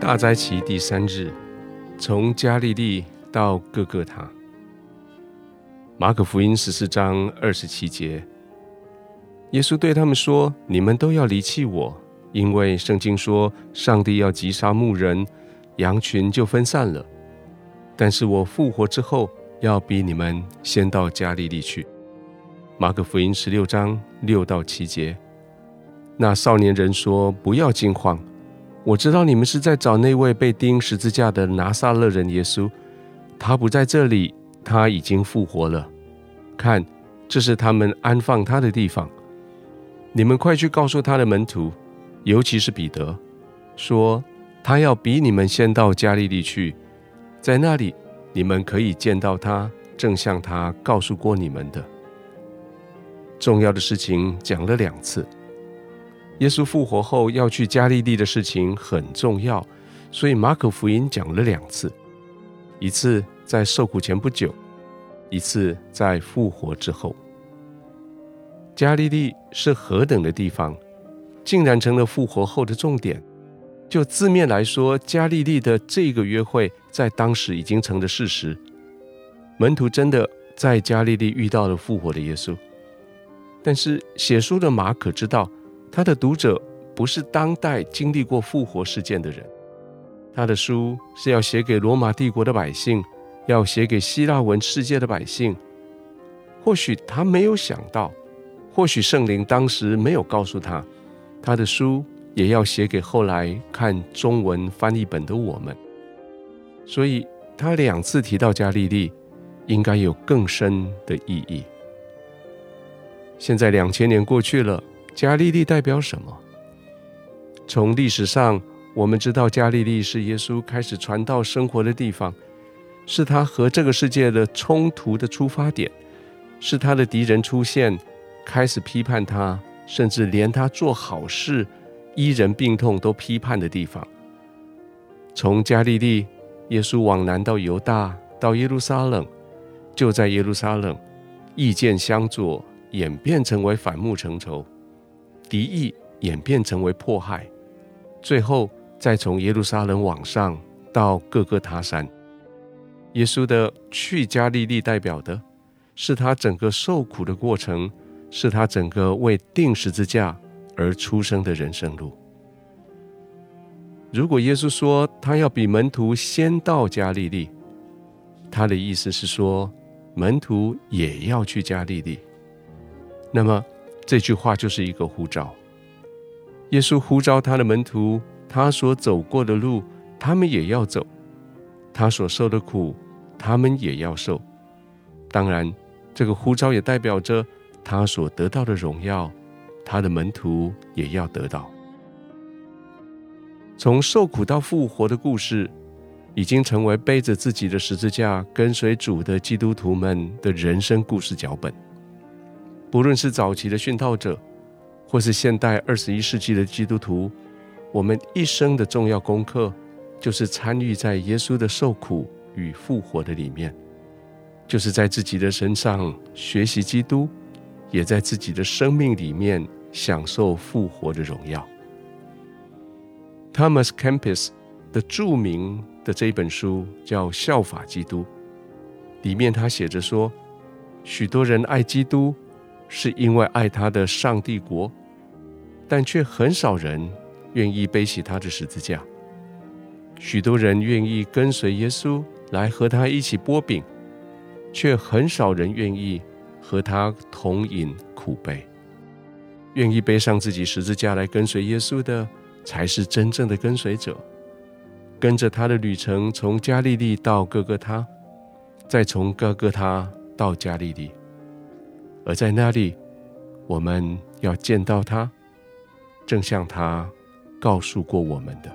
大斋期第三日，从加利利到各各他。马可福音十四章二十七节，耶稣对他们说：“你们都要离弃我，因为圣经说，上帝要击杀牧人，羊群就分散了。但是我复活之后，要比你们先到加利利去。”马可福音十六章六到七节，那少年人说：“不要惊慌。”我知道你们是在找那位被钉十字架的拿撒勒人耶稣，他不在这里，他已经复活了。看，这是他们安放他的地方。你们快去告诉他的门徒，尤其是彼得，说他要比你们先到加利利去，在那里你们可以见到他，正像他告诉过你们的。重要的事情讲了两次。耶稣复活后要去加利利的事情很重要，所以马可福音讲了两次：一次在受苦前不久，一次在复活之后。加利利是何等的地方，竟然成了复活后的重点。就字面来说，加利利的这个约会在当时已经成了事实。门徒真的在加利利遇到了复活的耶稣，但是写书的马可知道。他的读者不是当代经历过复活事件的人，他的书是要写给罗马帝国的百姓，要写给希腊文世界的百姓。或许他没有想到，或许圣灵当时没有告诉他，他的书也要写给后来看中文翻译本的我们。所以他两次提到加利利，应该有更深的意义。现在两千年过去了。加利利代表什么？从历史上，我们知道加利利是耶稣开始传道生活的地方，是他和这个世界的冲突的出发点，是他的敌人出现，开始批判他，甚至连他做好事、医人病痛都批判的地方。从加利利，耶稣往南到犹大，到耶路撒冷，就在耶路撒冷，意见相左，演变成为反目成仇。敌意演变成为迫害，最后再从耶路撒冷往上到各个他山。耶稣的去加利利代表的是他整个受苦的过程，是他整个为钉十字架而出生的人生路。如果耶稣说他要比门徒先到加利利，他的意思是说门徒也要去加利利。那么，这句话就是一个呼召。耶稣呼召他的门徒，他所走过的路，他们也要走；他所受的苦，他们也要受。当然，这个呼召也代表着他所得到的荣耀，他的门徒也要得到。从受苦到复活的故事，已经成为背着自己的十字架跟随主的基督徒们的人生故事脚本。不论是早期的殉道者，或是现代二十一世纪的基督徒，我们一生的重要功课，就是参与在耶稣的受苦与复活的里面，就是在自己的身上学习基督，也在自己的生命里面享受复活的荣耀。Thomas Kempis 的著名的这一本书叫《效法基督》，里面他写着说，许多人爱基督。是因为爱他的上帝国，但却很少人愿意背起他的十字架。许多人愿意跟随耶稣来和他一起剥饼，却很少人愿意和他同饮苦杯。愿意背上自己十字架来跟随耶稣的，才是真正的跟随者。跟着他的旅程，从加利利到哥哥他，再从哥哥他到加利利。而在那里，我们要见到他，正像他告诉过我们的。